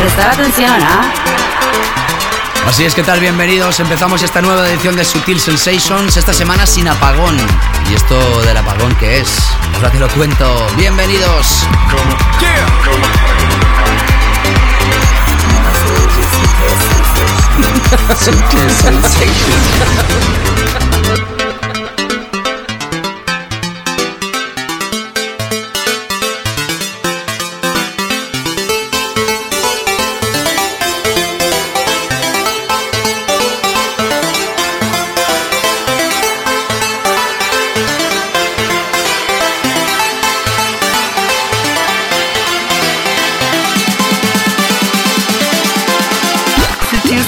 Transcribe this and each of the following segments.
Prestar atención, ¿ah? Así es, ¿qué tal? Bienvenidos. Empezamos esta nueva edición de Sutil Sensations, esta semana sin apagón. ¿Y esto del apagón qué es? Ahora te lo cuento. Bienvenidos. Sutil Sensations.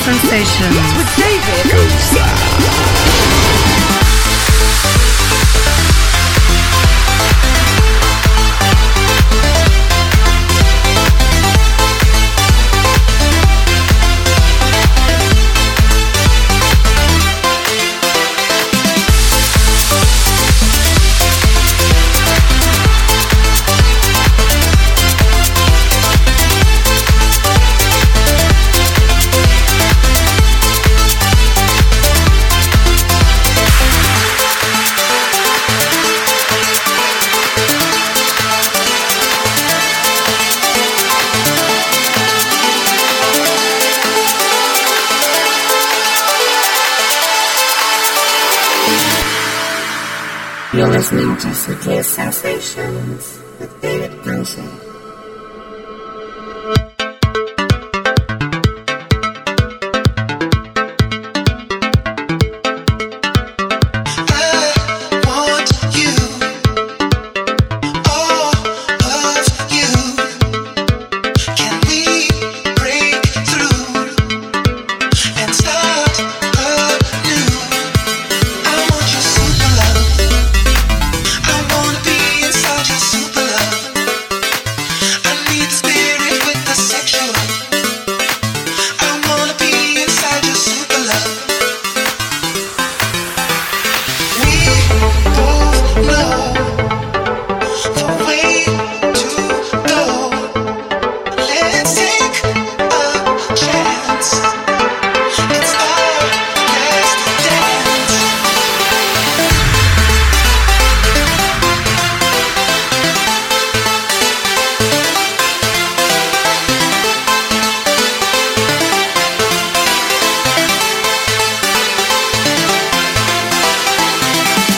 Sensations.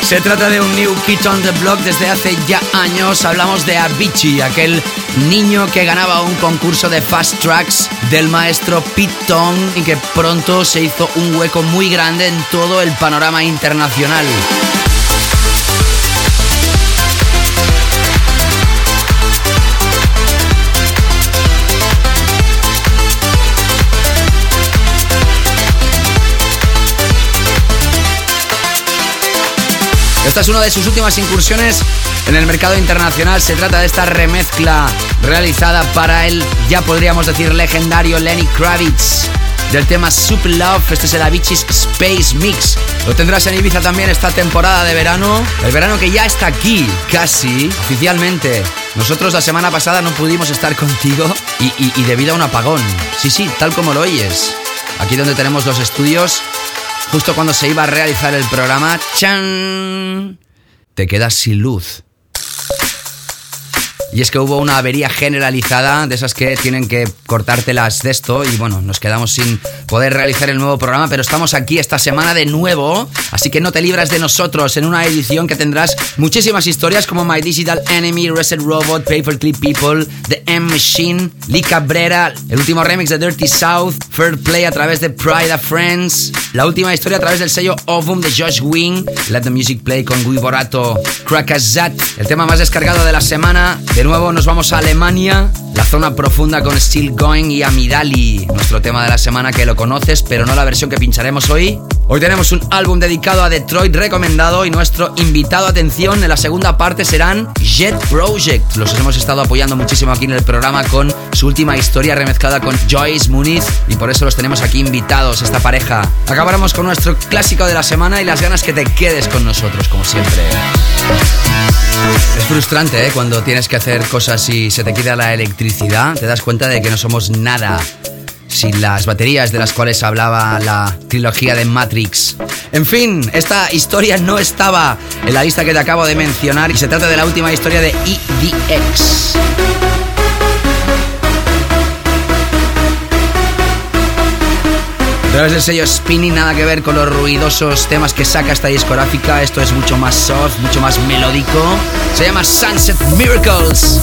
Se trata de un New Kid on the Block desde hace ya años. Hablamos de Avicii, aquel niño que ganaba un concurso de fast tracks del maestro Pete Tong y que pronto se hizo un hueco muy grande en todo el panorama internacional. Esta es una de sus últimas incursiones en el mercado internacional. Se trata de esta remezcla realizada para el, ya podríamos decir, legendario Lenny Kravitz del tema Super Love. Este es el Avicii's Space Mix. Lo tendrás en Ibiza también esta temporada de verano. El verano que ya está aquí, casi, oficialmente. Nosotros la semana pasada no pudimos estar contigo y, y- y debido a un apagón. Sí, sí, tal como lo oyes. Aquí donde tenemos los estudios, justo cuando se iba a realizar el programa, ¡chan! Te quedas sin luz. Y es que hubo una avería generalizada de esas que tienen que cortártelas de esto y bueno, nos quedamos sin poder realizar el nuevo programa, pero estamos aquí esta semana de nuevo, así que no te libras de nosotros en una edición que tendrás muchísimas historias como My Digital Enemy, Reset Robot, Paperclip People, The M Machine, Lee Cabrera, el último remix de Dirty South, Fair Play a través de Pride of Friends, la última historia a través del sello Ovum de Josh Wing, Let the Music Play con Guy Borato, Crackazat, el tema más descargado de la semana Nuevo nos vamos a Alemania, la zona profunda con Still Going y Amidali, nuestro tema de la semana que lo conoces, pero no la versión que pincharemos hoy. Hoy tenemos un álbum dedicado a Detroit recomendado y nuestro invitado, atención, en la segunda parte serán Jet Project. Los hemos estado apoyando muchísimo aquí en el programa con su última historia remezclada con Joyce Muniz y por eso los tenemos aquí invitados, esta pareja. Acabaremos con nuestro clásico de la semana y las ganas que te quedes con nosotros, como siempre. Es frustrante, ¿eh? Cuando tienes que hacer cosas y se te quita la electricidad, te das cuenta de que no somos nada sin las baterías de las cuales hablaba la trilogía de Matrix. En fin, esta historia no estaba en la lista que te acabo de mencionar y se trata de la última historia de EDX. Través del sello Spinning, nada que ver con los ruidosos temas que saca esta discográfica. Esto es mucho más soft, mucho más melódico. Se llama Sunset Miracles.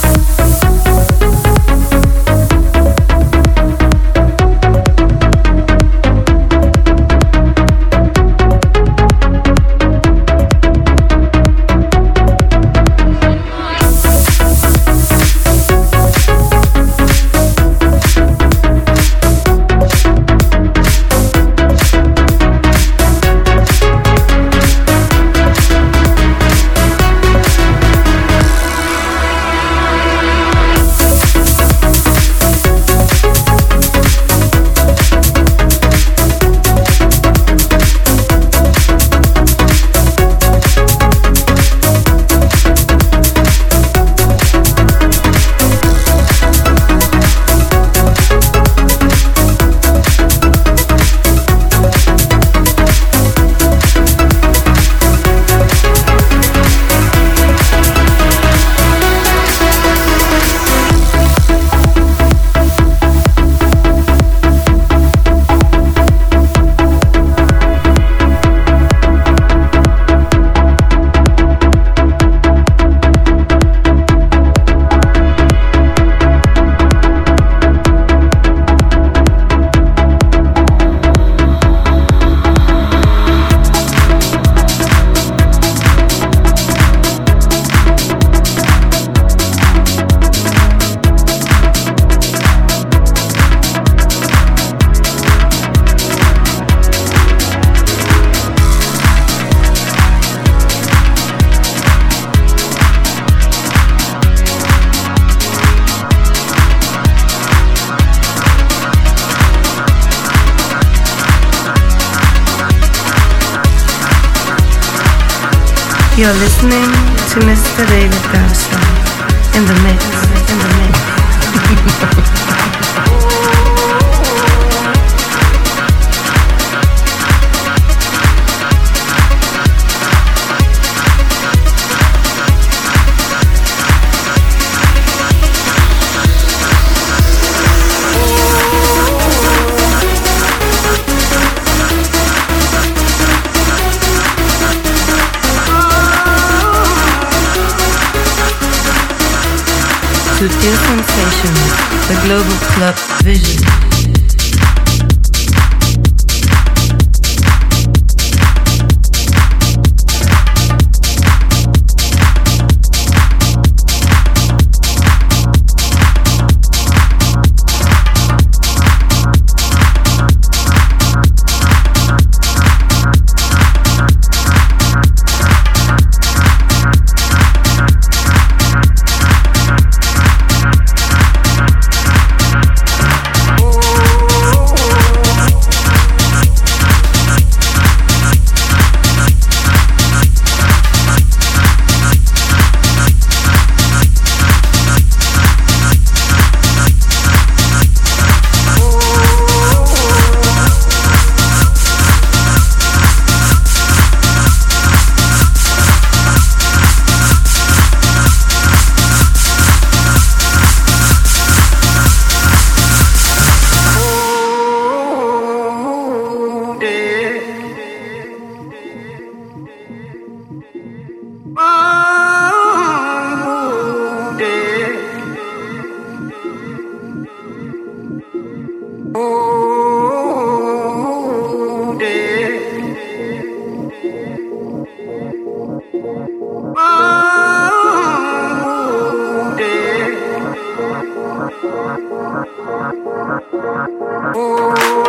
Oh.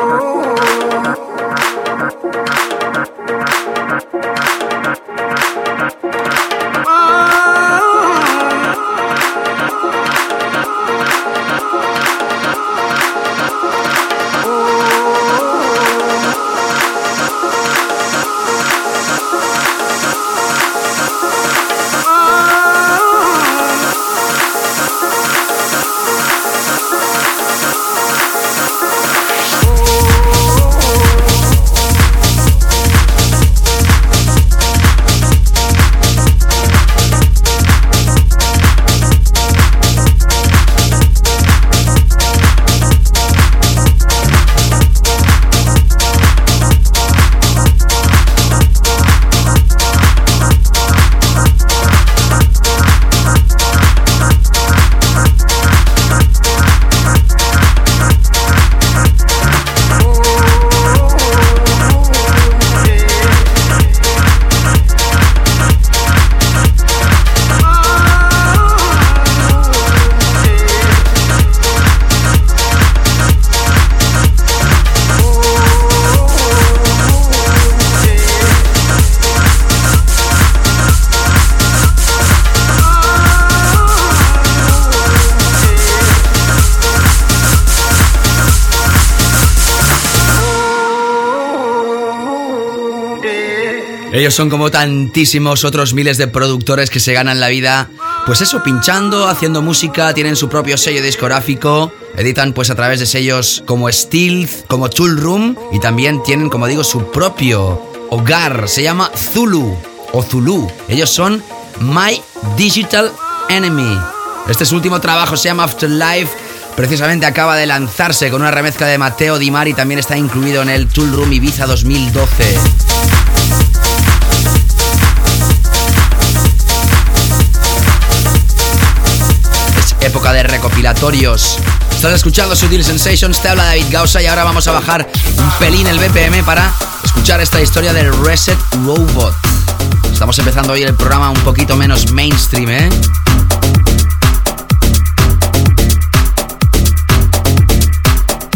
Son como tantísimos otros miles de productores que se ganan la vida, pues eso, pinchando, haciendo música, tienen su propio sello discográfico, editan pues a través de sellos como Stealth, como Tool Room y también tienen, como digo, su propio hogar, se llama Zulu o Zulu. Ellos son My Digital Enemy. Este su último trabajo se llama Afterlife. Precisamente acaba de lanzarse con una remezcla de Mateo Di Mari, también está incluido en el Tool Room Ibiza 2012. Época de recopilatorios. Estás escuchando Sutil Sensations, te habla David Gausa y ahora vamos a bajar un pelín el BPM para escuchar esta historia del Reset Robot. Estamos empezando hoy el programa un poquito menos mainstream, ¿eh?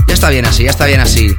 Ya está bien así, ya está bien así.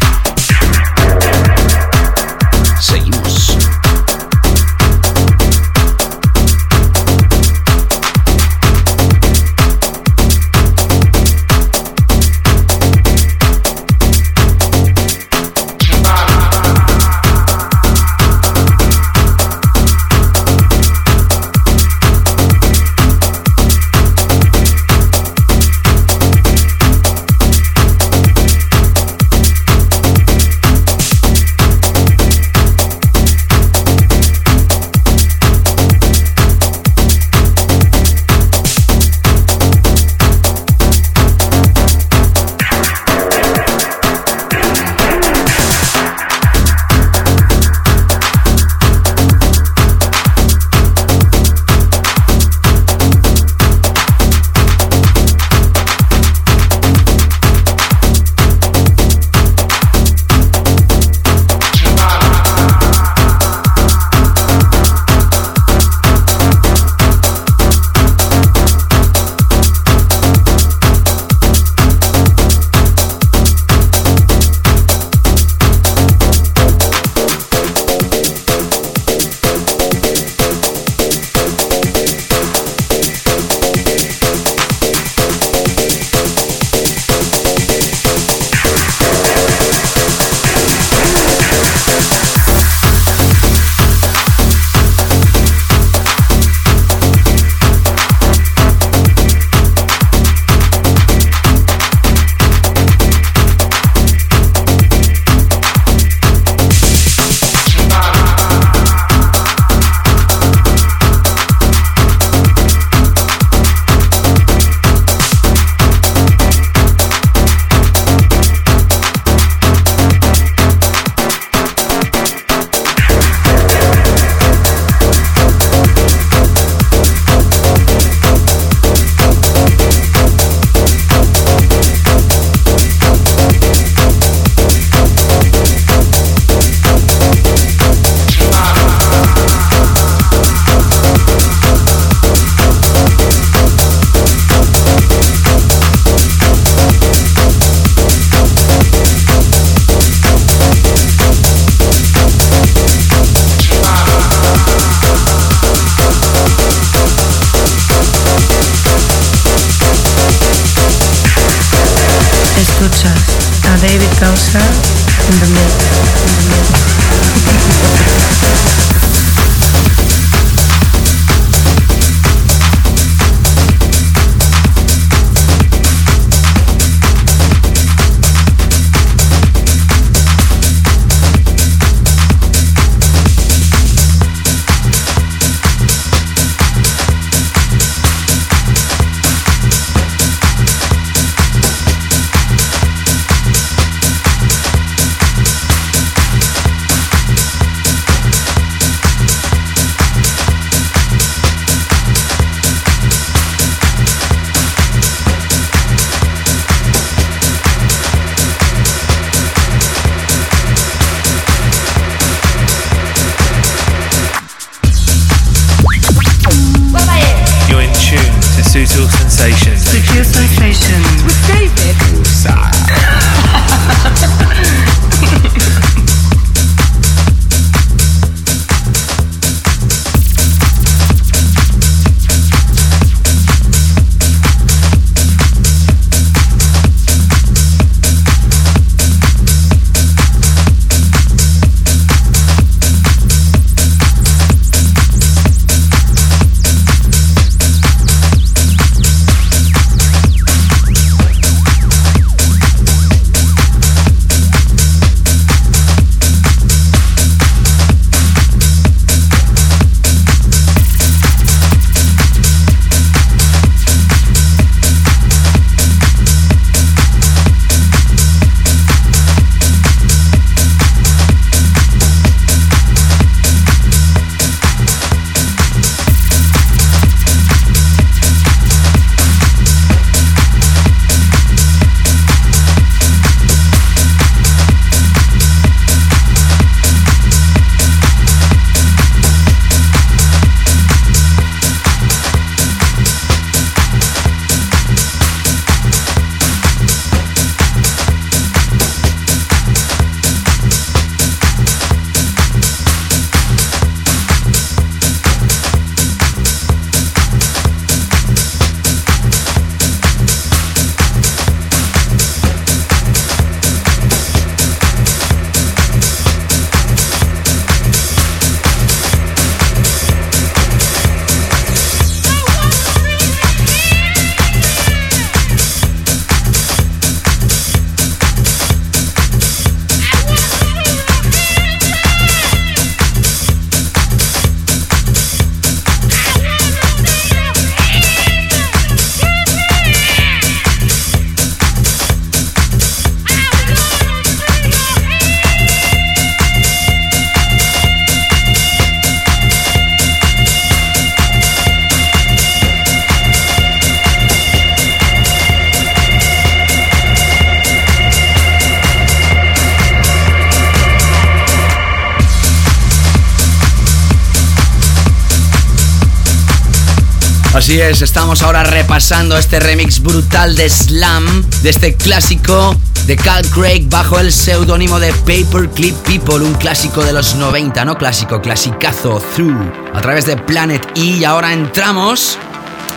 Estamos ahora repasando este remix brutal de Slam, de este clásico de Cal Craig bajo el seudónimo de Paperclip People, un clásico de los 90, no clásico, clasicazo, Through, a través de Planet E. Y ahora entramos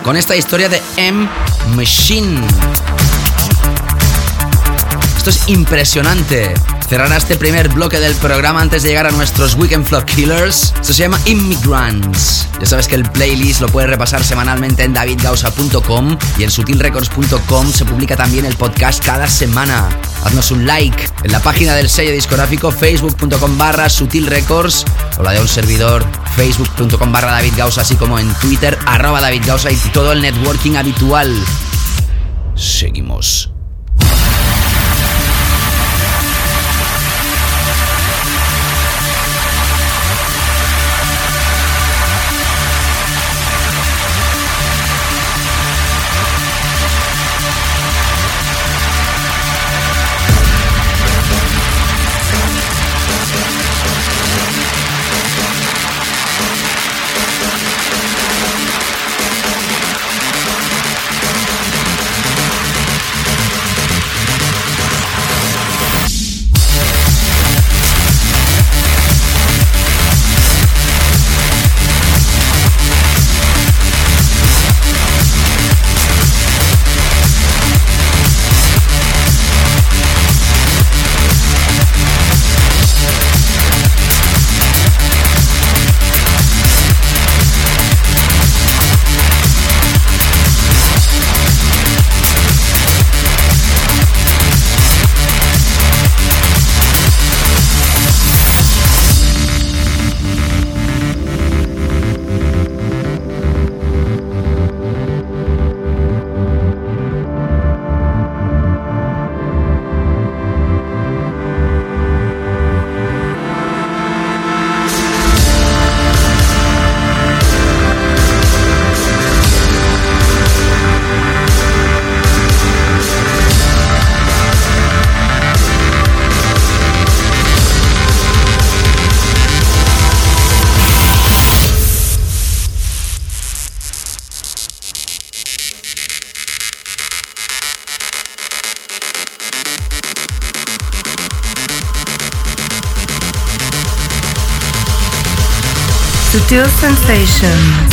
con esta historia de M Machine. Esto es impresionante. Cerrará este primer bloque del programa antes de llegar a nuestros Weekend Flow Killers. Esto se llama Immigrants. Ya sabes que el playlist lo puedes repasar semanalmente en davidgausa.com y en sutilrecords.com se publica también el podcast cada semana. Haznos un like en la página del sello discográfico facebook.com barra sutilrecords o la de un servidor facebook.com barra davidgausa así como en twitter arroba davidgausa y todo el networking habitual. Seguimos. Sutil Sensations.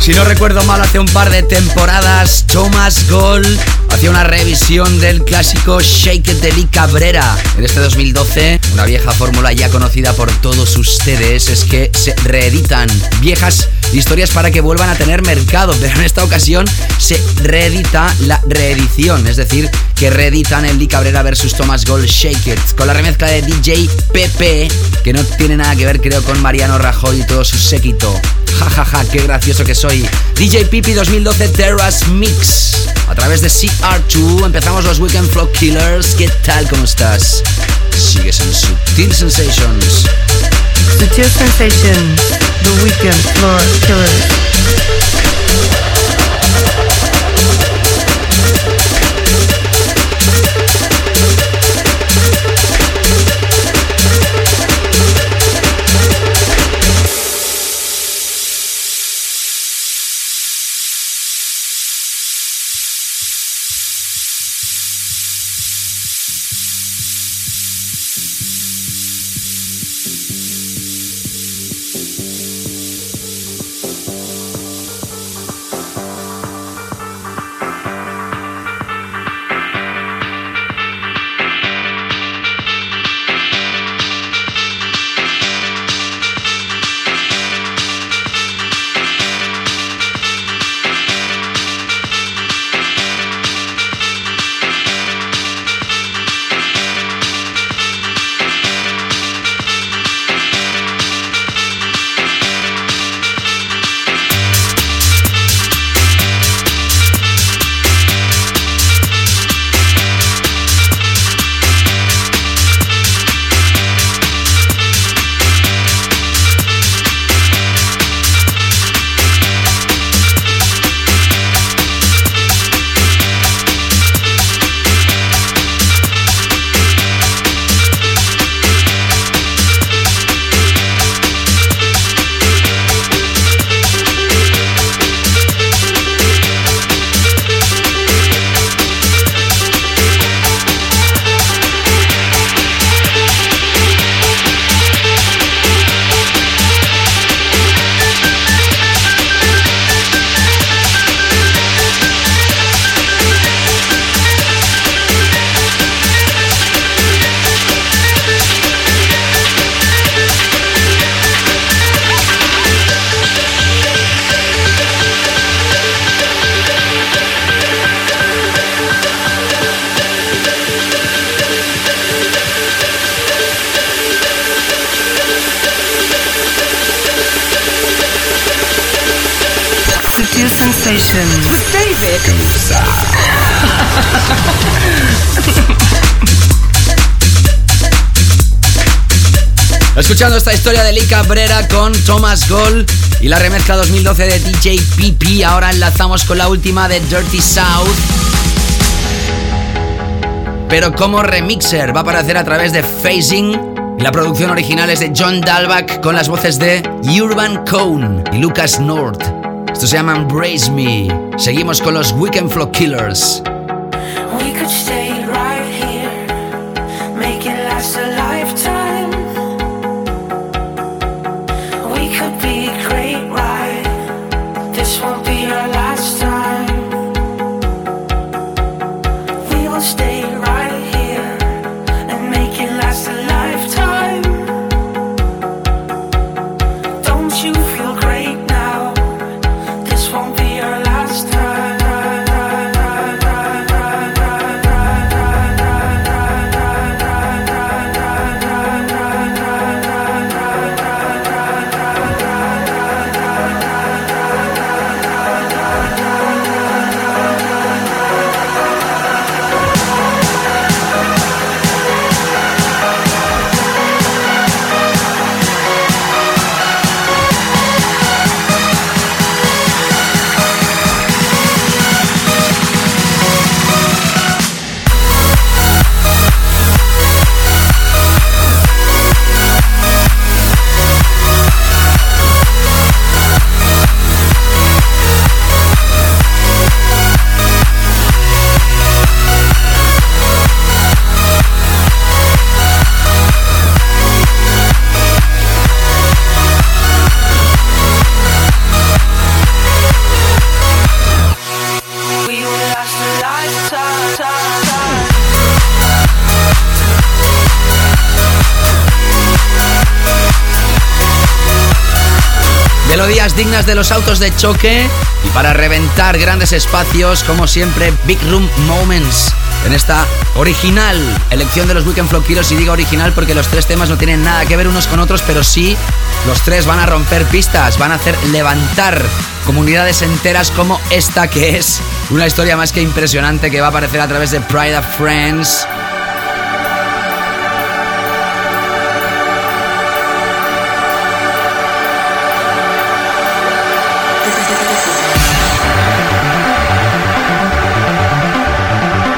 Si no recuerdo mal, hace un par de temporadas, Thomas Gold hacía una revisión del clásico Shake It de Lee Cabrera. En este 2012, una vieja fórmula ya conocida por todos ustedes es que se reeditan viejas historias para que vuelvan a tener mercado, pero en esta ocasión se reedita la reedición, es decir, que reeditan el Cabrera versus Thomas Gold Shake It, con la remezcla de DJ Pepe, que no tiene nada que ver creo con Mariano Rajoy y todo su séquito. Ja ja ja, qué gracioso que soy. DJ Pipi 2012 Terrace Mix. A través de CR2 empezamos los Weekend Flow Killers. ¿Qué tal? ¿Cómo estás? Sigues en Sutil Sensations. Sutil Sensations. The Weekend Floor Killers. Escuchando esta historia de Lee Cabrera con Thomas Gold y la remezcla 2012 de DJ PP. Ahora enlazamos con la última de Dirty South. Pero como remixer va a aparecer a través de Phasing. La producción original es de John Dalbach con las voces de Urban Cone y Lucas North. Esto se llama Embrace Me. Seguimos con los Weekend Flow Killers. De los autos de choque y para reventar grandes espacios, como siempre, Big Room Moments. En esta original elección de los Weekend Killers, y digo original porque los tres temas no tienen nada que ver unos con otros, pero sí los tres van a romper pistas, van a hacer levantar comunidades enteras como esta que es una historia más que impresionante que va a aparecer a través de Pride of Friends.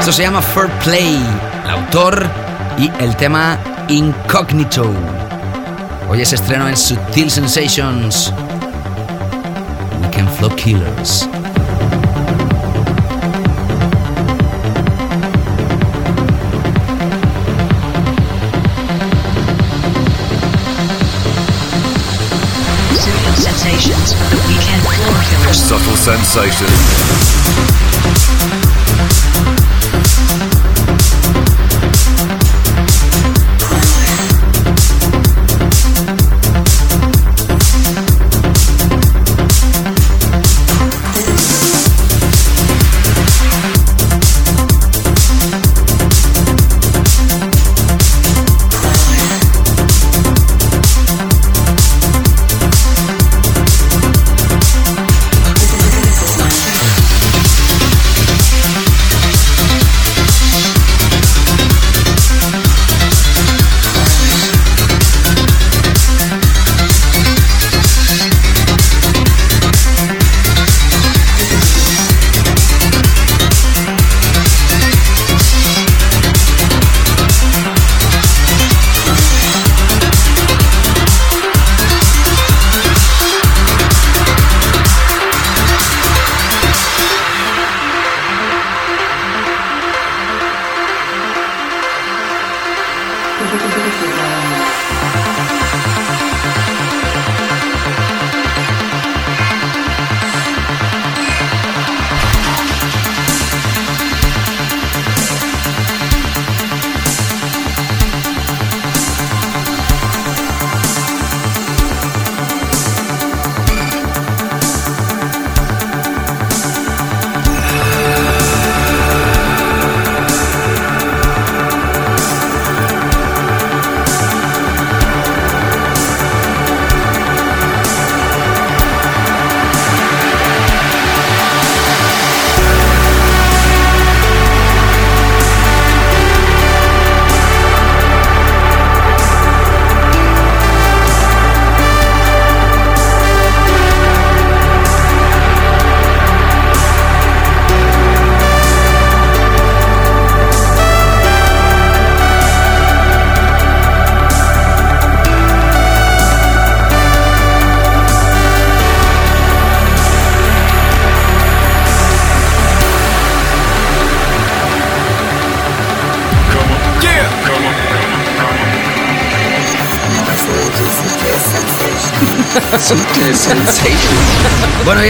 Esto se llama Fair Play, el autor y el tema Incognito. Hoy es estreno en Sutil Sensations. Weekend Flow Killers. Sutil Sensations, the weekend floor killers. Subtle sensations.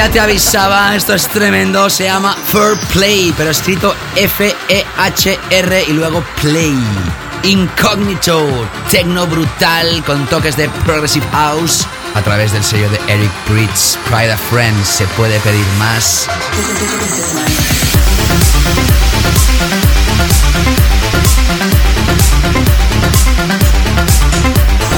Ya te avisaba, esto es tremendo, se llama Fair Play, pero escrito F-E-H-R y luego Play. Incognito, tecno brutal con toques de Progressive House a través del sello de Eric Pritz, Pride of Friends. Se puede pedir más.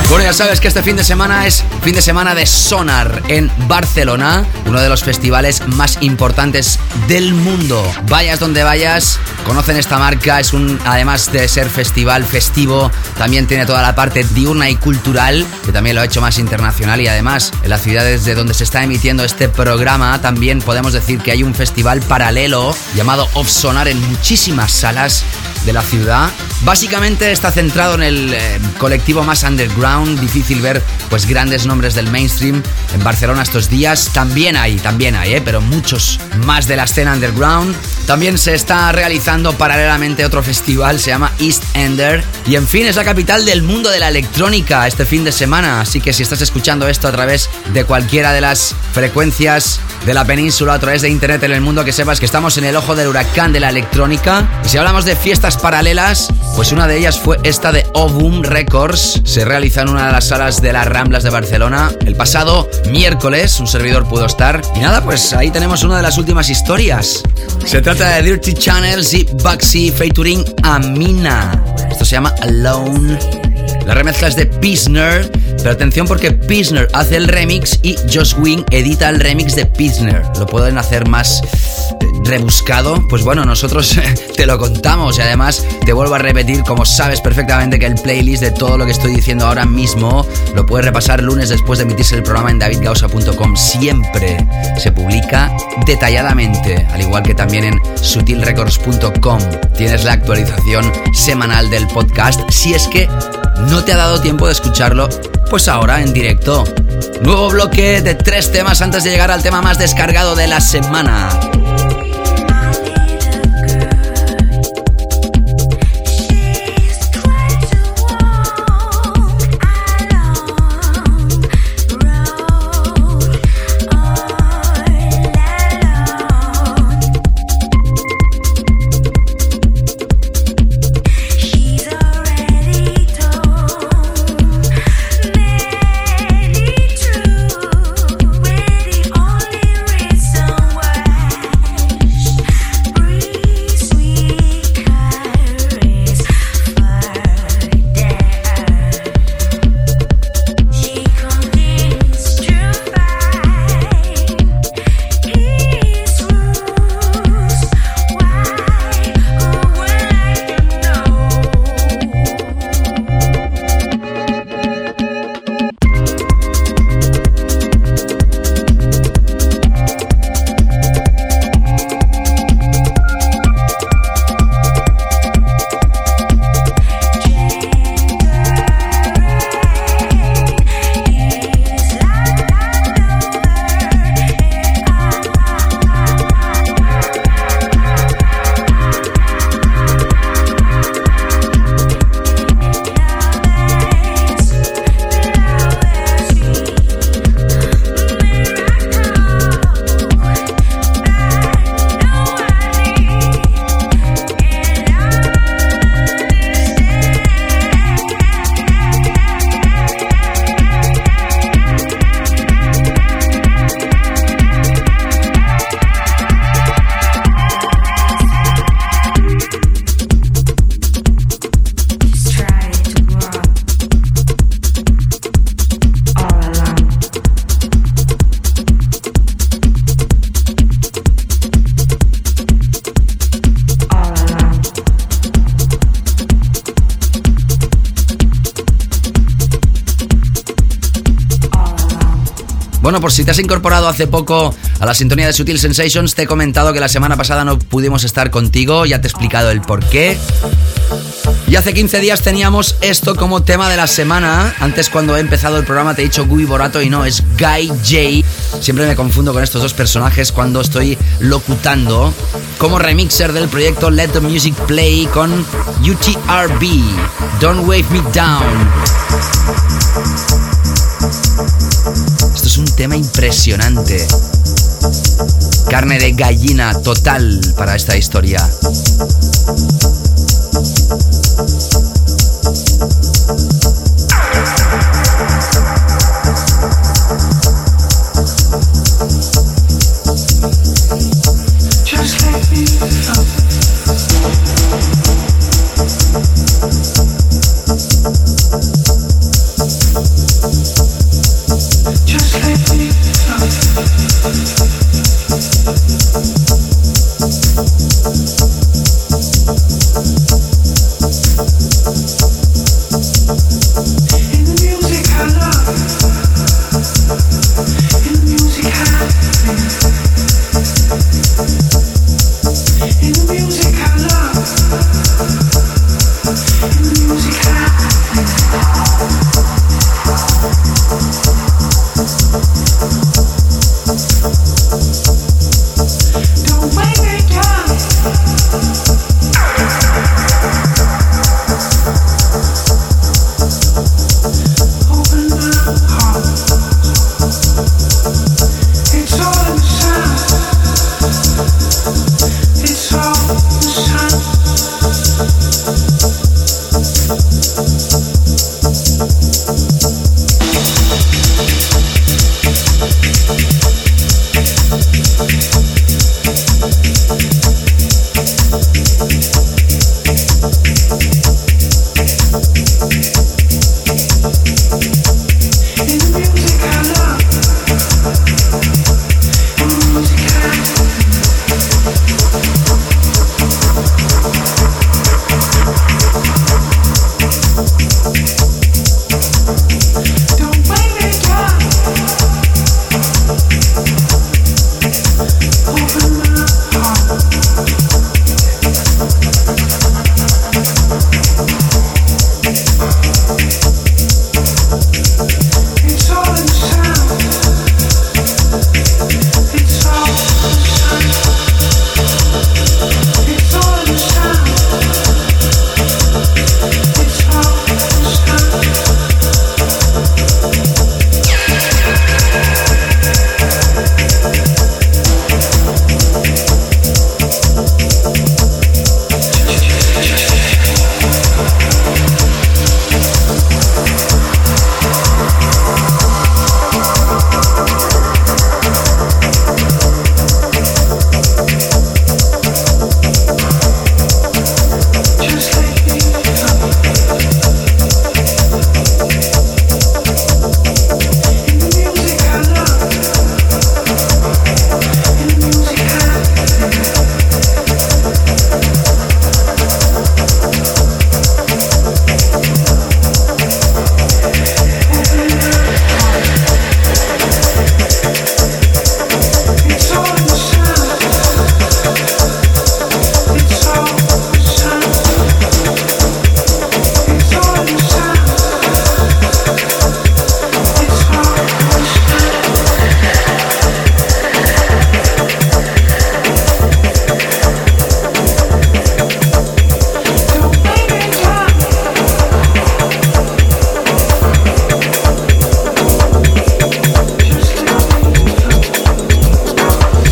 Bueno, ya sabes que este fin de semana es fin de semana de Sonar en Barcelona, uno de los festivales más importantes del mundo. Vayas donde vayas, conocen esta marca, es un además de ser festival festivo, también tiene toda la parte diurna y cultural, que también lo ha hecho más internacional y además en las ciudades de donde se está emitiendo este programa también podemos decir que hay un festival paralelo llamado Off Sonar en muchísimas salas de la ciudad. Básicamente está centrado en el eh, colectivo más underground, difícil ver pues grandes nombres del mainstream en Barcelona estos días. También hay, también hay, eh, pero muchos más de la escena underground. También se está realizando paralelamente otro festival, se llama East Ender. Y en fin, es la capital del mundo de la electrónica este fin de semana. Así que si estás escuchando esto a través de cualquiera de las frecuencias de la península, a través de internet en el mundo, que sepas que estamos en el ojo del huracán de la electrónica. Y si hablamos de fiestas paralelas, pues una de ellas fue esta de Ovum Records. Se realiza en una de las salas de la Ramblas de Barcelona. El pasado miércoles un servidor pudo estar. Y nada, pues ahí tenemos una de las últimas historias. Se trata de Dirty Channels y Bugsy featuring Amina. Esto se llama Alone. La remezcla es de Pisner, pero atención porque Pisner hace el remix y Josh Wing edita el remix de Pisner. Lo pueden hacer más eh, rebuscado, pues bueno, nosotros te lo contamos y además te vuelvo a repetir, como sabes perfectamente que el playlist de todo lo que estoy diciendo ahora mismo lo puedes repasar lunes después de emitirse el programa en davidgausa.com. Siempre se publica detalladamente, al igual que también en sutilrecords.com. Tienes la actualización semanal del podcast si es que no te ha dado tiempo de escucharlo, pues ahora en directo. Nuevo bloque de tres temas antes de llegar al tema más descargado de la semana. Si te has incorporado hace poco a la sintonía de Sutil Sensations, te he comentado que la semana pasada no pudimos estar contigo, ya te he explicado el por qué. Y hace 15 días teníamos esto como tema de la semana. Antes cuando he empezado el programa te he dicho Guy Borato y no, es Guy J. Siempre me confundo con estos dos personajes cuando estoy locutando. Como remixer del proyecto Let the Music Play con UTRB. Don't Wave Me Down. Tema impresionante. Carne de gallina total para esta historia.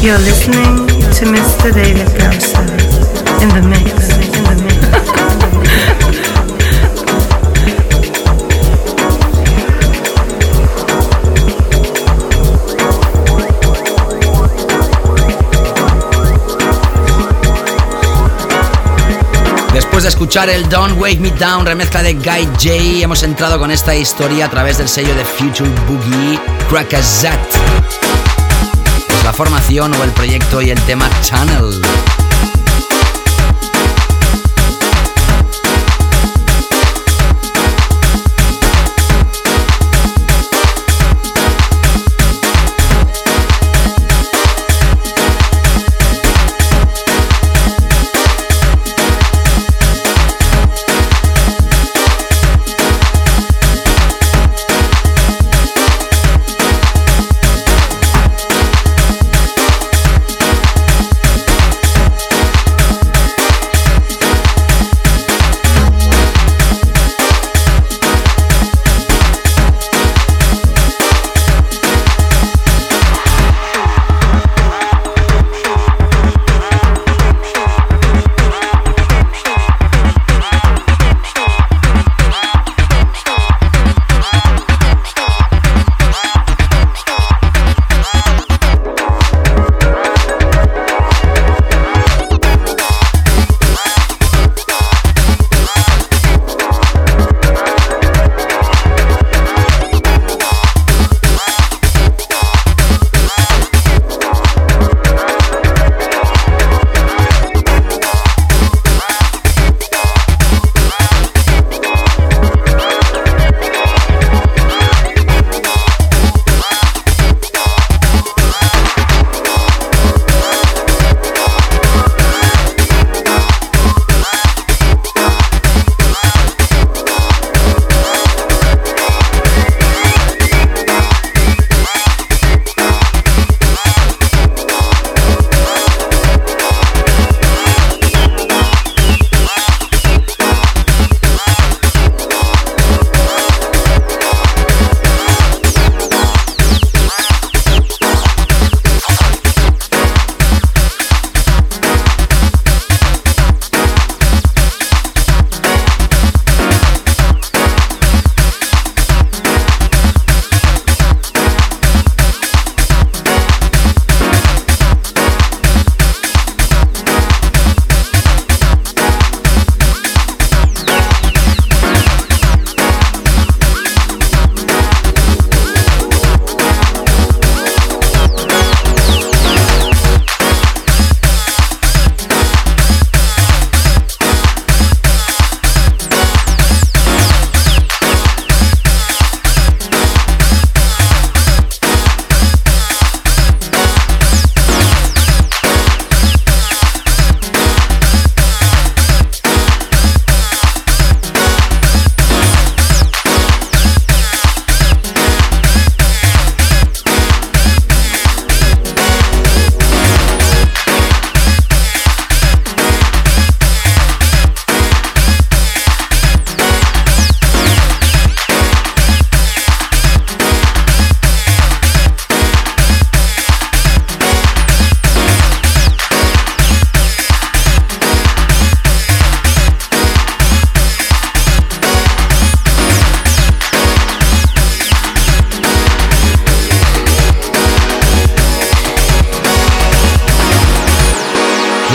You're listening to Mr. David Gausa in the mix. In the. Después de escuchar el Don't Wake Me Down remezcla de Guy J, hemos entrado con esta historia a través del sello de Future Boogie Crackazat. La formación o el proyecto y el tema Channel.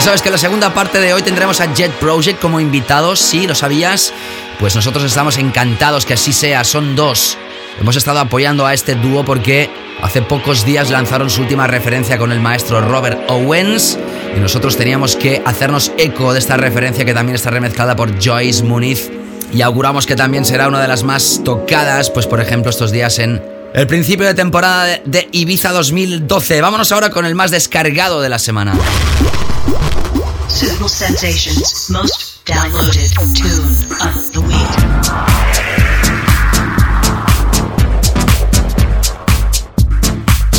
Sabes que en la segunda parte de hoy tendremos a Jet Project como invitados, sí, lo sabías. Pues nosotros estamos encantados que así sea, son dos. Hemos estado apoyando a este dúo porque hace pocos días lanzaron su última referencia con el maestro Robert Owens y nosotros teníamos que hacernos eco de esta referencia que también está remezclada por Joyce Muniz y auguramos que también será una de las más tocadas, pues por ejemplo estos días en el principio de temporada de Ibiza 2012. Vámonos ahora con el más descargado de la semana. Suitable Sensations. Most downloaded. Tune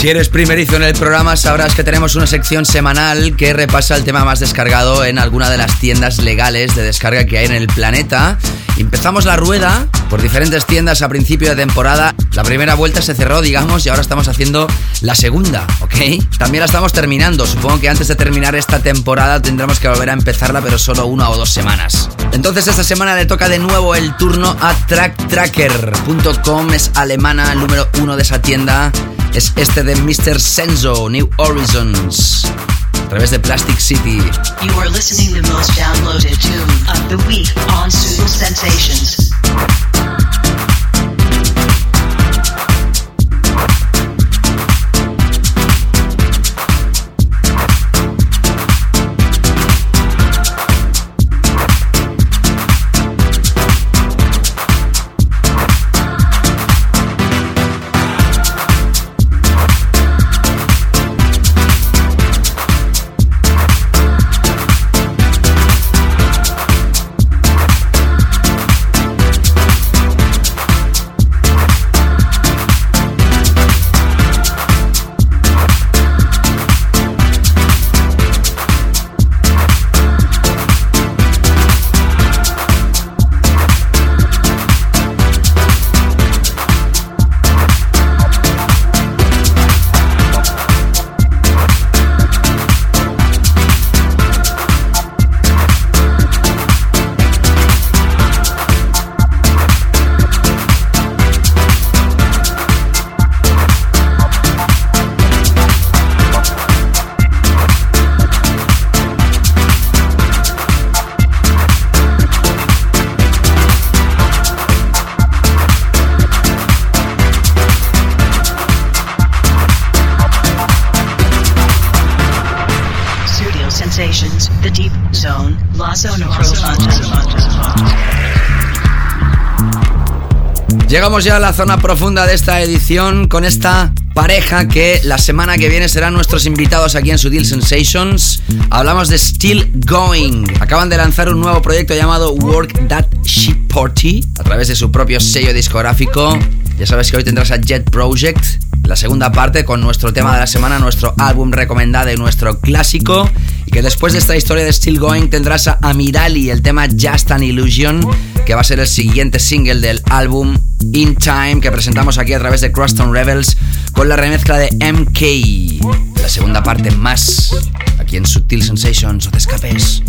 Si eres primerizo en el programa, sabrás que tenemos una sección semanal que repasa el tema más descargado en alguna de las tiendas legales de descarga que hay en el planeta. Empezamos la rueda por diferentes tiendas a principio de temporada. La primera vuelta se cerró, digamos, y ahora estamos haciendo la segunda, ¿ok? También la estamos terminando. Supongo que antes de terminar esta temporada tendremos que volver a empezarla, pero solo una o dos semanas. Entonces esta semana le toca de nuevo el turno a tracktracker.com. Es alemana, el número uno de esa tienda es este de Mr. Senzo, New Horizons, a través de Plastic City. You are listening the most downloaded tune of the week on Suitable Sensations. Llegamos ya a la zona profunda de esta edición con esta pareja que la semana que viene serán nuestros invitados aquí en Sutil Sensations. Hablamos de Still Going. Acaban de lanzar un nuevo proyecto llamado Work That Shit Party a través de su propio sello discográfico. Ya sabes que hoy tendrás a Jet Project, la segunda parte con nuestro tema de la semana, nuestro álbum recomendado y nuestro clásico. Que después de esta historia de Still Going tendrás a Amirali, el tema Just an Illusion, que va a ser el siguiente single del álbum In Time que presentamos aquí a través de Crosstown Rebels con la remezcla de MK. La segunda parte más aquí en Sutil Sensations, no te escapes.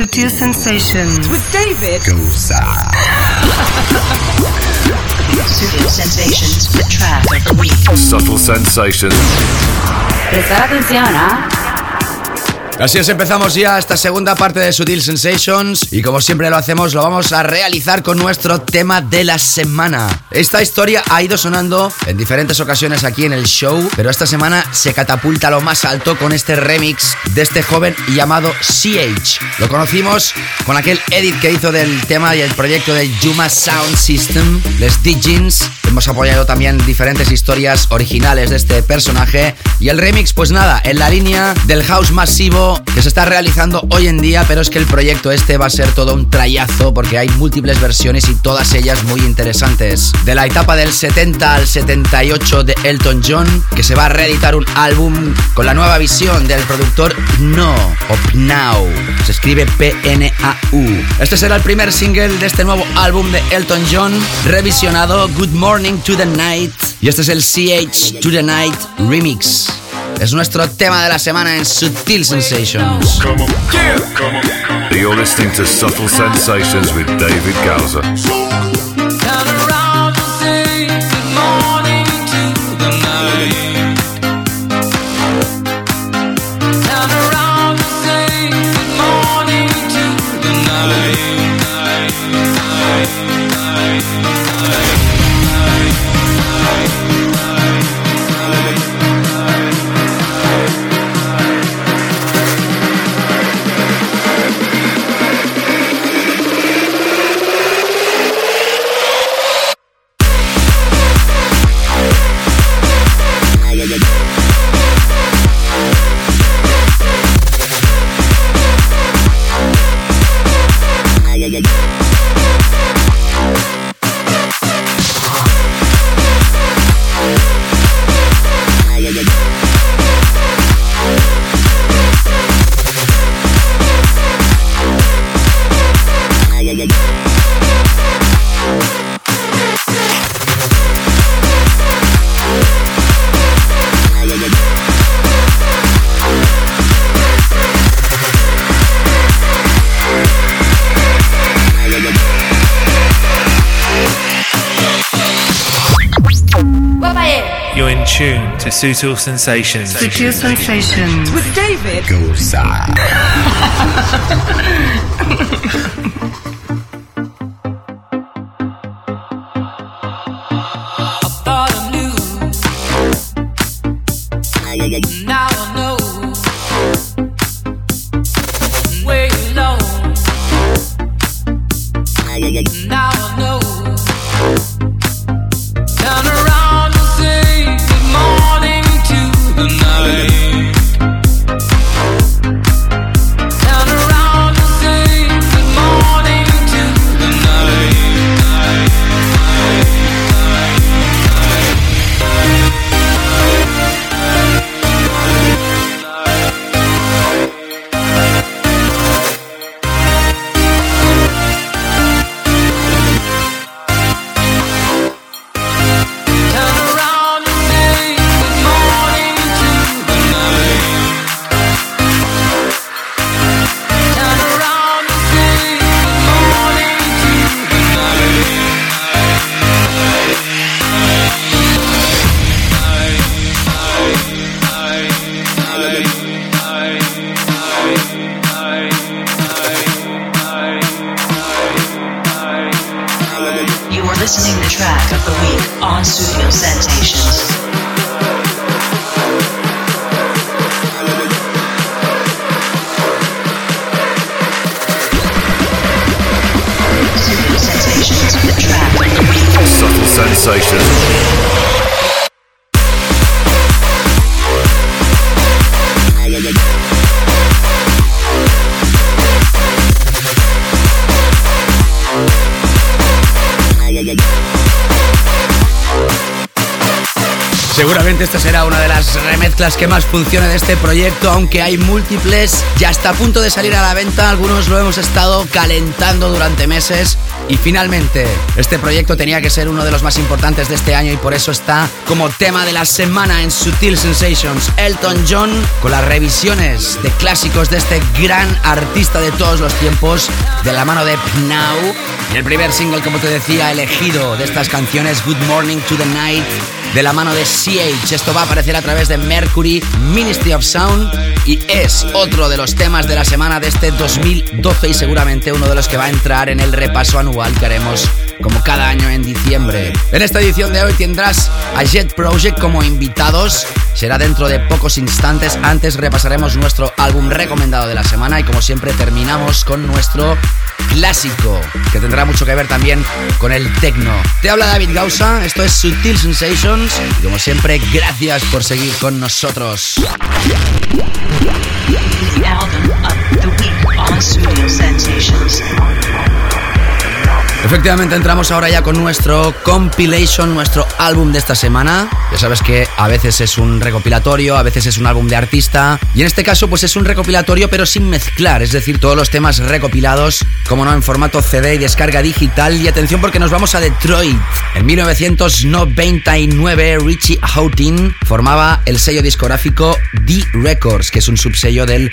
Sutil sensations with David Goza. Sutil Sensations, the track of the week. Subtle sensations. Prestar atención, ¿ah? Así es, empezamos ya esta segunda parte de Sutil Sensations y como siempre lo hacemos, lo vamos a realizar con nuestro tema de la semana. Esta historia ha ido sonando en diferentes ocasiones aquí en el show, pero esta semana se catapulta a lo más alto con este remix de este joven llamado CH. Lo conocimos con aquel edit que hizo del tema y el proyecto de Yuma Sound System, Les Jeans. Hemos apoyado también diferentes historias originales de este personaje y el remix, pues nada, en la línea del house masivo que se está realizando hoy en día, pero es que el proyecto este va a ser todo un trayazo porque hay múltiples versiones y todas ellas muy interesantes. De la etapa del 70 al 78 de Elton John, que se va a reeditar un álbum con la nueva visión del productor No o Pnau. Se escribe P-N-A-U. Este será el primer single de este nuevo álbum de Elton John, revisionado Good Morning to the Night. Y este es el CH to the Night Remix. Es nuestro tema de la semana en Sutil Sensations. You're listening to Subtle Sensations with David Gowser. Sutil Sensations. Sutil sensations. With David. Thought las remezclas que más funcione de este proyecto, aunque hay múltiples. Ya está a punto de salir a la venta, algunos lo hemos estado calentando durante meses. Y finalmente, este proyecto tenía que ser uno de los más importantes de este año y por eso está como tema de la semana en Sutil Sensations. Elton John con las revisiones de clásicos de este gran artista de todos los tiempos, de la mano de Pnau. Y el primer single, como te decía, elegido de estas canciones, Good Morning to the Night de la mano de CH. Esto va a aparecer a través de Mercury Ministry of Sound y es otro de los temas de la semana de este 2012 y seguramente uno de los que va a entrar en el repaso anual que haremos como cada año en diciembre. En esta edición de hoy tendrás a Jet Project como invitados. Será dentro de pocos instantes. Antes repasaremos nuestro álbum recomendado de la semana y como siempre terminamos con nuestro clásico que tendrá mucho que ver también con el techno. Te habla David Gausa, esto es Sutil Sensations y como siempre gracias por seguir con nosotros. Efectivamente entramos ahora ya con nuestro compilation, nuestro álbum de esta semana. Ya sabes que a veces es un recopilatorio, a veces es un álbum de artista y en este caso pues es un recopilatorio pero sin mezclar, es decir, todos los temas recopilados, como no, en formato CD y descarga digital. Y atención porque nos vamos a Detroit. En 1999 Richie Houghton formaba el sello discográfico D Records, que es un subsello del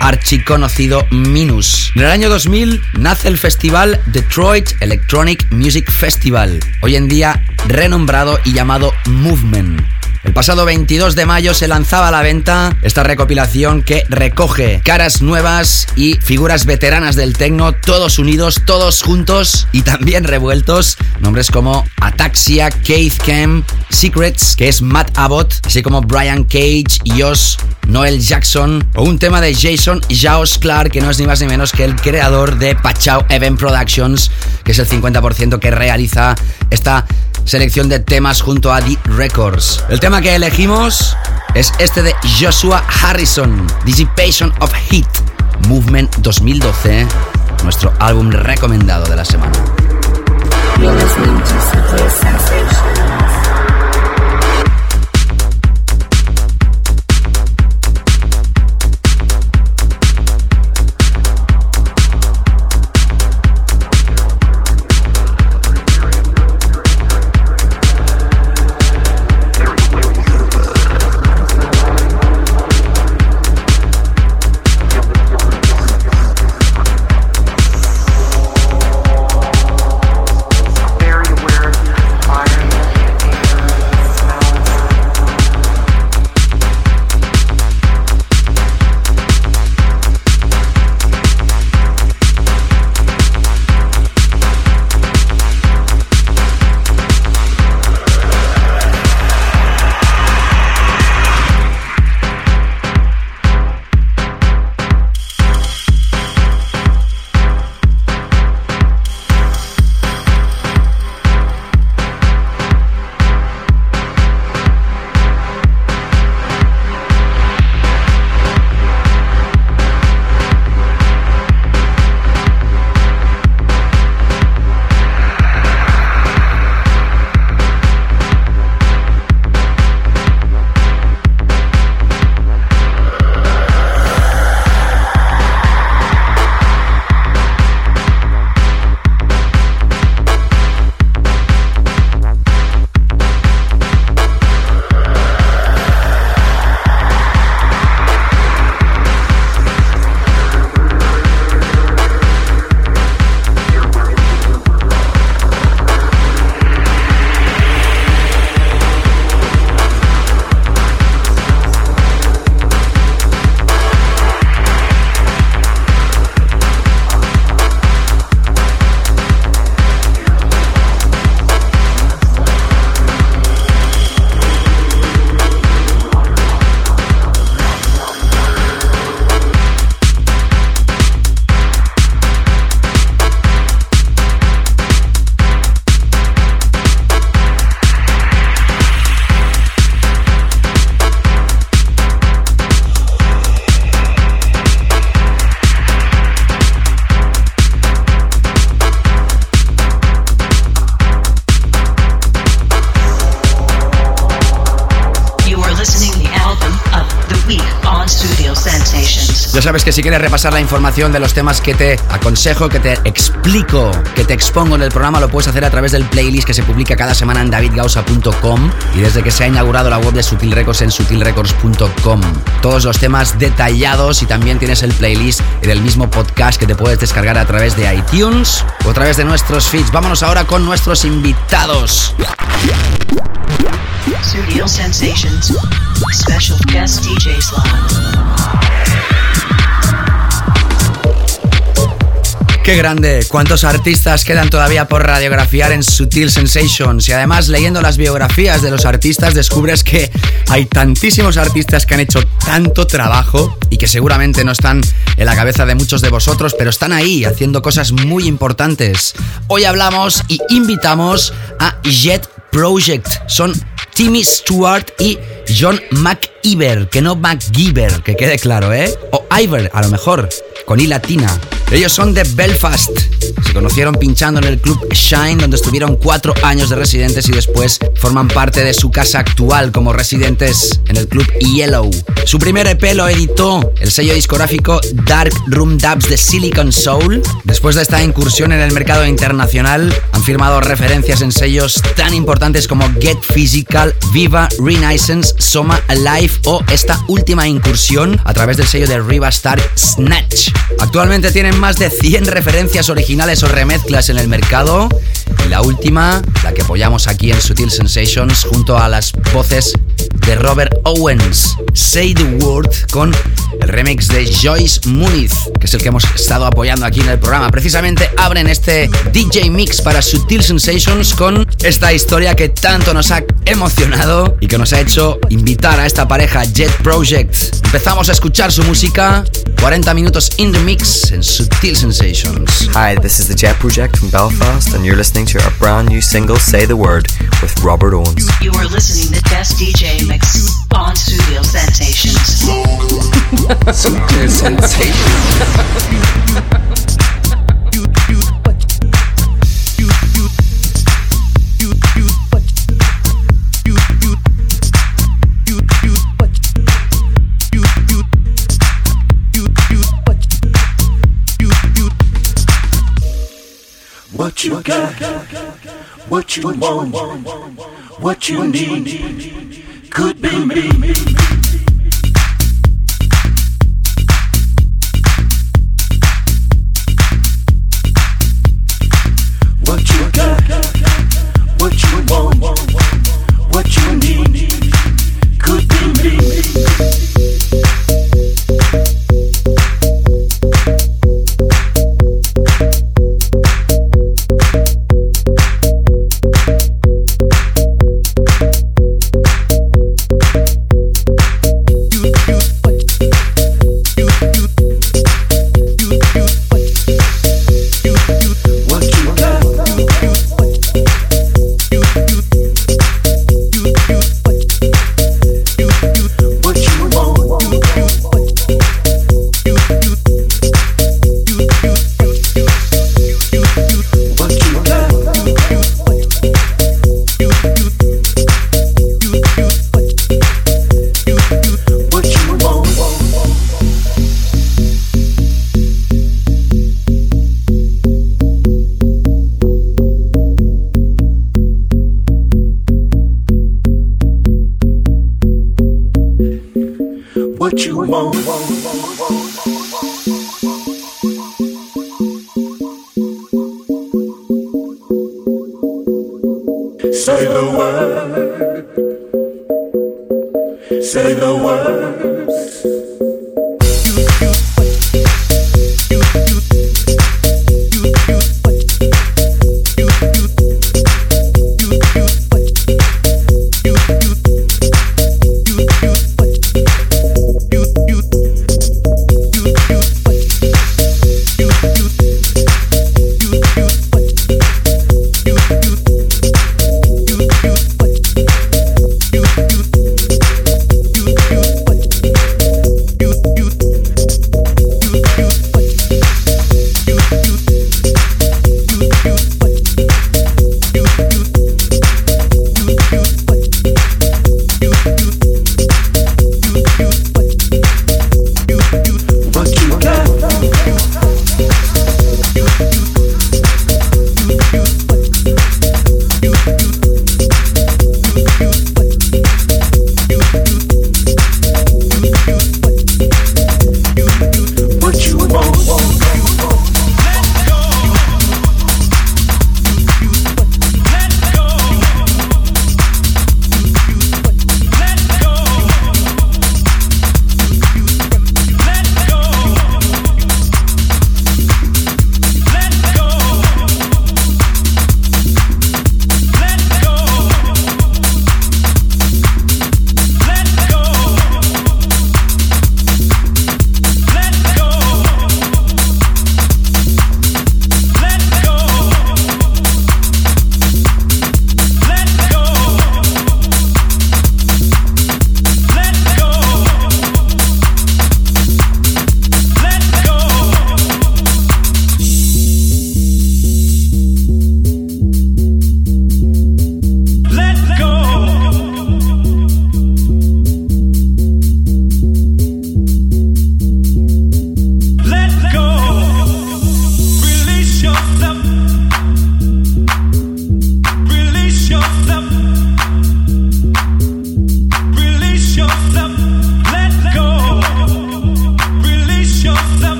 archiconocido Minus. En el año 2000 nace el festival Detroit Electronic Music Festival, hoy en día renombrado y llamado Movement. El pasado 22 de mayo se lanzaba a la venta esta recopilación que recoge caras nuevas y figuras veteranas del techno, todos unidos, todos juntos y también revueltos. Nombres como Ataxia, Keith Kem, Secrets, que es Matt Abbott, así como Brian Cage, Yosh, Noel Jackson o un tema de Jason Jaos Clark, que no es ni más ni menos que el creador de Pachao Event Productions, que es el 50% que realiza esta selección de temas junto a The Records. El tema que elegimos es este de Joshua Harrison, Dissipation of Heat, Movement 2012, nuestro álbum recomendado de la semana. Sabes que si quieres repasar la información de los temas que te aconsejo, que te explico, que te expongo en el programa, lo puedes hacer a través del playlist que se publica cada semana en davidgausa.com y desde que se ha inaugurado la web de Sutil Records en sutilrecords.com. Todos los temas detallados y también tienes el playlist en el mismo podcast que te puedes descargar a través de iTunes o a través de nuestros feeds. Vámonos ahora con nuestros invitados. Special guest DJ slot. Qué grande, cuántos artistas quedan todavía por radiografiar en Sutil Sensations y además leyendo las biografías de los artistas descubres que hay tantísimos artistas que han hecho tanto trabajo y que seguramente no están en la cabeza de muchos de vosotros, pero están ahí haciendo cosas muy importantes. Hoy hablamos y invitamos a Jet Project. Son Timmy Stewart y John McIver, que no McGiver, que quede claro, ¿eh? O Iver, a lo mejor, con I latina. Ellos son de Belfast. Se conocieron pinchando en el club Shine, donde estuvieron cuatro años de residentes y después forman parte de su casa actual como residentes en el club Yellow. Su primer EP lo editó el sello discográfico Dark Room Dubs de Silicon Soul. Después de esta incursión en el mercado internacional, han firmado referencias en sellos tan importantes como Get Physical, Viva, Renaissance, Soma Alive o esta última incursión a través del sello de Riva Star Snatch. Actualmente tienen más de 100 referencias originales o remezclas en el mercado. Y la última, la que apoyamos aquí en Sutil Sensations, junto a las voces de Robert Owens, Say the Word, con el remix de Joyce Muniz, que es el que hemos estado apoyando aquí en el programa. Precisamente abren este DJ Mix para Sutil Sensations con esta historia que tanto nos ha emocionado y que nos ha hecho invitar a esta pareja Jet Project. Empezamos a escuchar su música, 40 minutos in the mix en Sutil Sensations. Hi, this is the Jet Project from Belfast, and you're listening to our brand new single Say the Word with Robert Owens. You are listening to Guest DJ Mix on Studio Sensations. Sutil Sensations. What you got, what you want, what you need, could be me.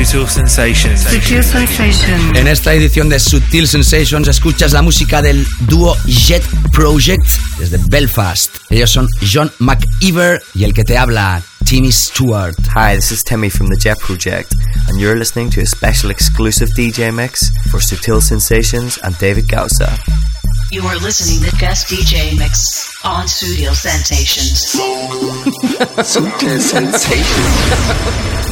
Sutil Sensations. Sutil Sensations. En esta edición de Sutil Sensations escuchas la música del dúo Jet Project desde Belfast. Ellos son John McIver y el que te habla, Timmy Stewart. Hi, this is Timmy from the Jet Project, and you're listening to a special exclusive DJ mix for Sutil Sensations and David Gausa. You are listening to guest DJ mix on Studio Sensations. Sutil Sensations.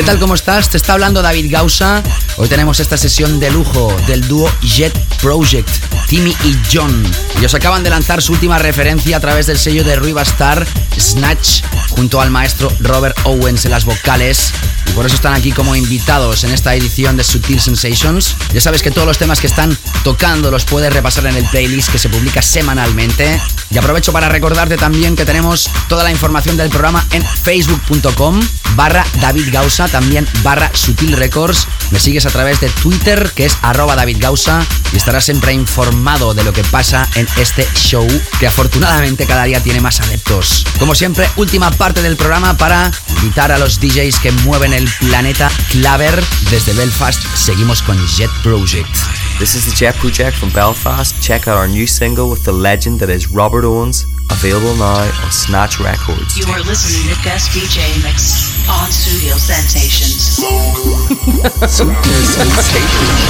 ¿Qué tal? ¿Cómo estás? Te está hablando David Gausa. Hoy tenemos esta sesión de lujo del dúo Jet Project, Timmy y John. Ellos acaban de lanzar su última referencia a través del sello de Ruiva Star, Snatch, junto al maestro Robert Owens en las vocales. Y por eso están aquí como invitados en esta edición de Sutil Sensations. Ya sabes que todos los temas que están tocando los puedes repasar en el playlist que se publica semanalmente. Y aprovecho para recordarte también que tenemos toda la información del programa en facebook.com barra David Gausa, también barra Sutil Records. Me sigues a través de Twitter, que es arroba David Gausa, y estarás siempre informado de lo que pasa en este show, que afortunadamente cada día tiene más adeptos. Como siempre, última parte del programa para invitar a los DJs que mueven el planeta Claver. Desde Belfast seguimos con Jet Project. This is the Jet Project from Belfast. Check out our new single with the legend that is Robert Owens, available now on Snatch Records. You are listening to Guest DJ Mix on Studio Sensations. Sutil Sensations.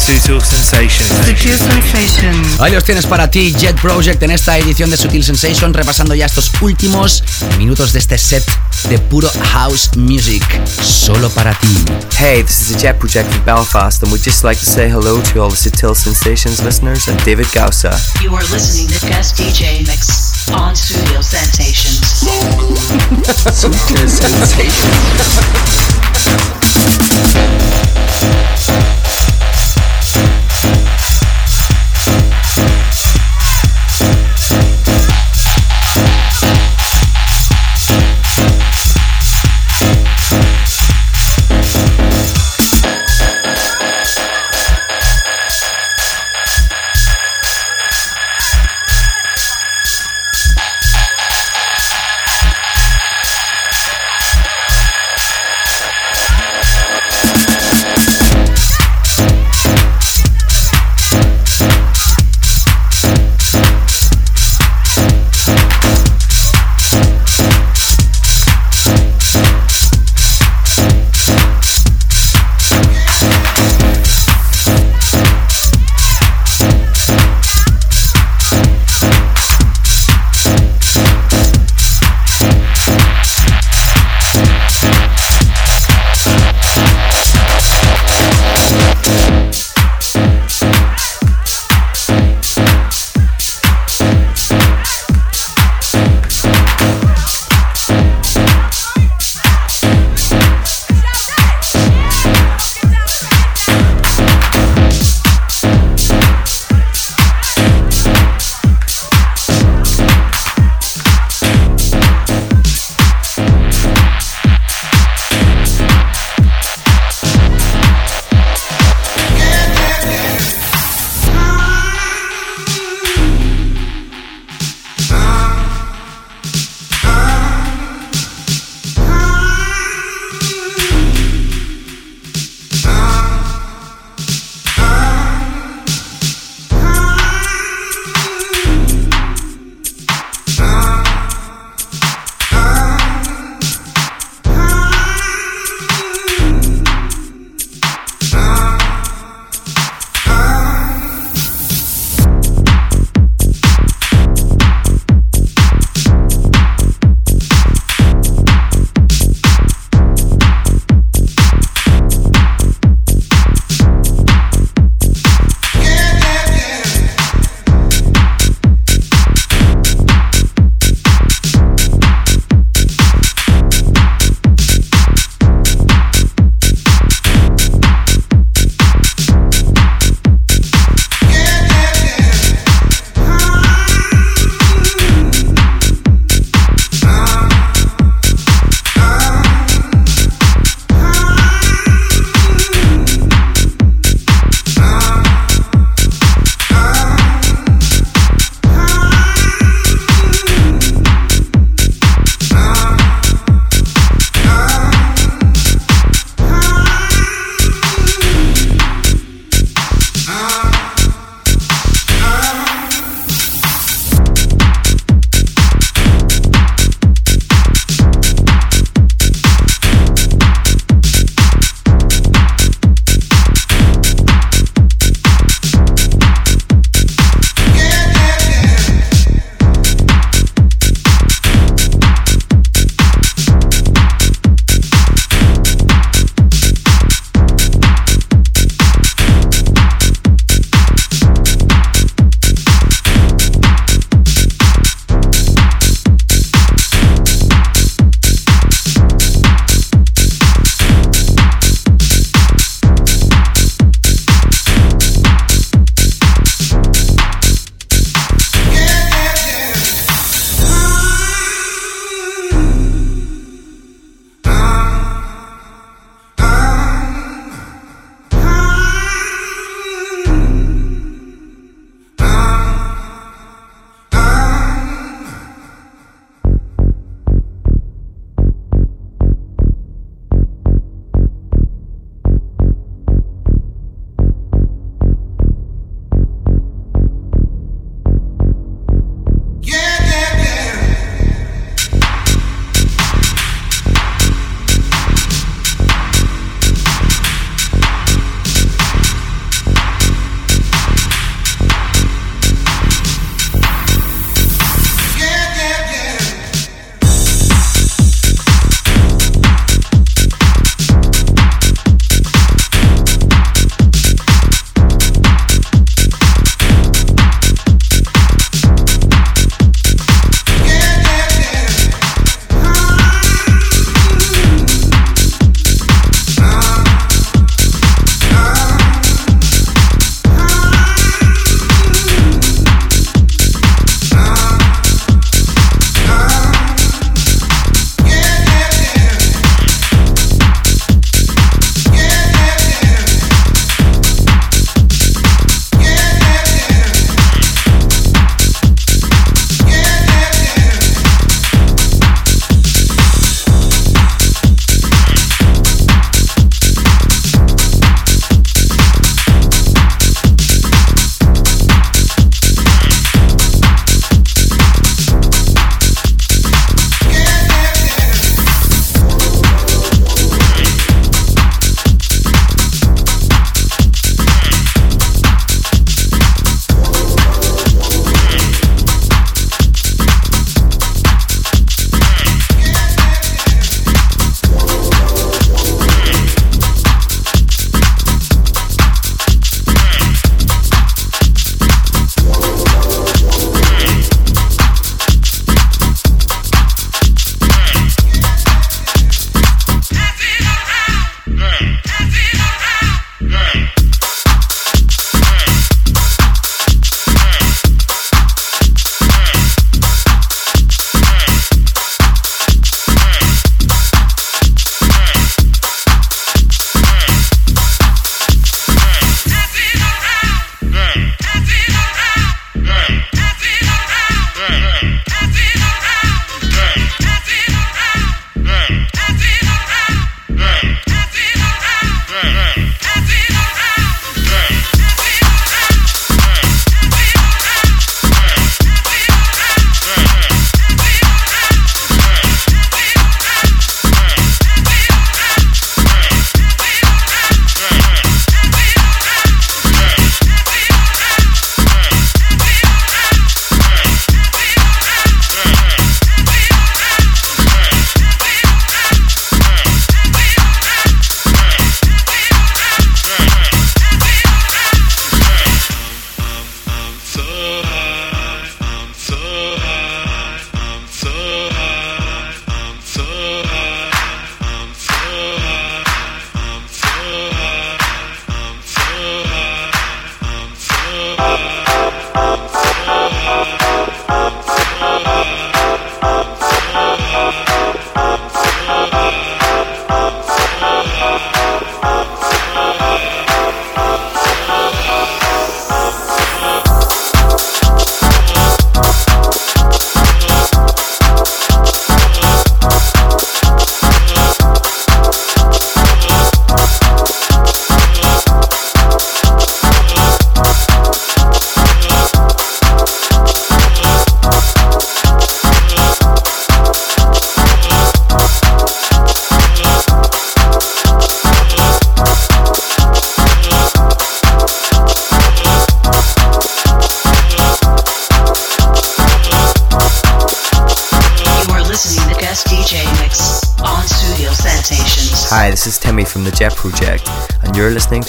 Sutil Sensations. Sutil Sensation. Ahí los tienes para ti, Jet Project, en esta edición de Sutil Sensation, repasando ya estos últimos minutos de este set de puro house music, solo para ti. Hey, this is the Jet Project from Belfast, and we'd just like to say hello to all the Sutil Sensations listeners and David Gausa. You are listening to Guest DJ Mix on Studio Sensations. Sutil Thank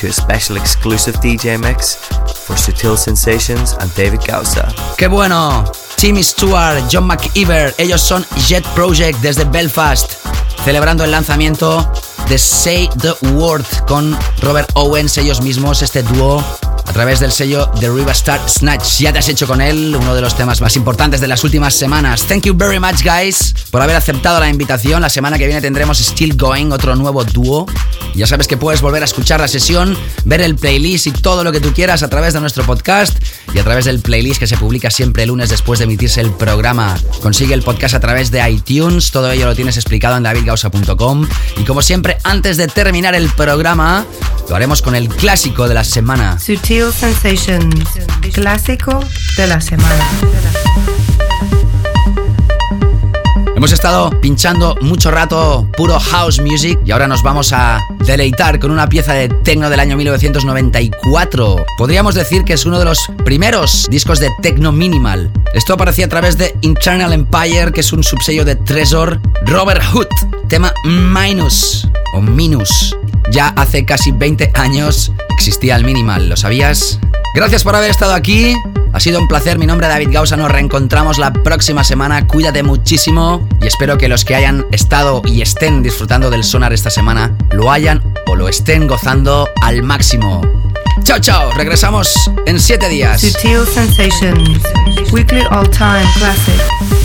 to a special exclusive DJ mix for Sutil Sensations and David Gausa. ¡Qué bueno! Timmy Stewart, John McIver, ellos son Jet Project desde Belfast, celebrando el lanzamiento de Say the Word con Robert Owens, ellos mismos, este dúo a través del sello The River Star Snatch. Ya te has hecho con él uno de los temas más importantes de las últimas semanas. Thank you very much, guys, por haber aceptado la invitación. La semana que viene tendremos Still Going, otro nuevo dúo. Ya sabes que puedes volver a escuchar la sesión, ver el playlist y todo lo que tú quieras a través de nuestro podcast y a través del playlist que se publica siempre el lunes después de emitirse el programa. Consigue el podcast a través de iTunes, todo ello lo tienes explicado en davidgausa.com. Y como siempre, antes de terminar el programa, lo haremos con el clásico de la semana. Sutil Sensations, clásico de la semana. Hemos estado pinchando mucho rato puro house music y ahora nos vamos a deleitar con una pieza de techno del año 1994. Podríamos decir que es uno de los primeros discos de techno minimal. Esto aparecía a través de Internal Empire, que es un subsello de Tresor. Robert Hood, tema Minus o Minus. Ya hace casi 20 años existía el minimal, ¿lo sabías? Gracias por haber estado aquí. Ha sido un placer, mi nombre es David Gausa, nos reencontramos la próxima semana, cuídate muchísimo y espero que los que hayan estado y estén disfrutando del sonar esta semana lo hayan o lo estén gozando al máximo. Chao, chao, regresamos en 7 días. Sutil Sensations, weekly all-time classic.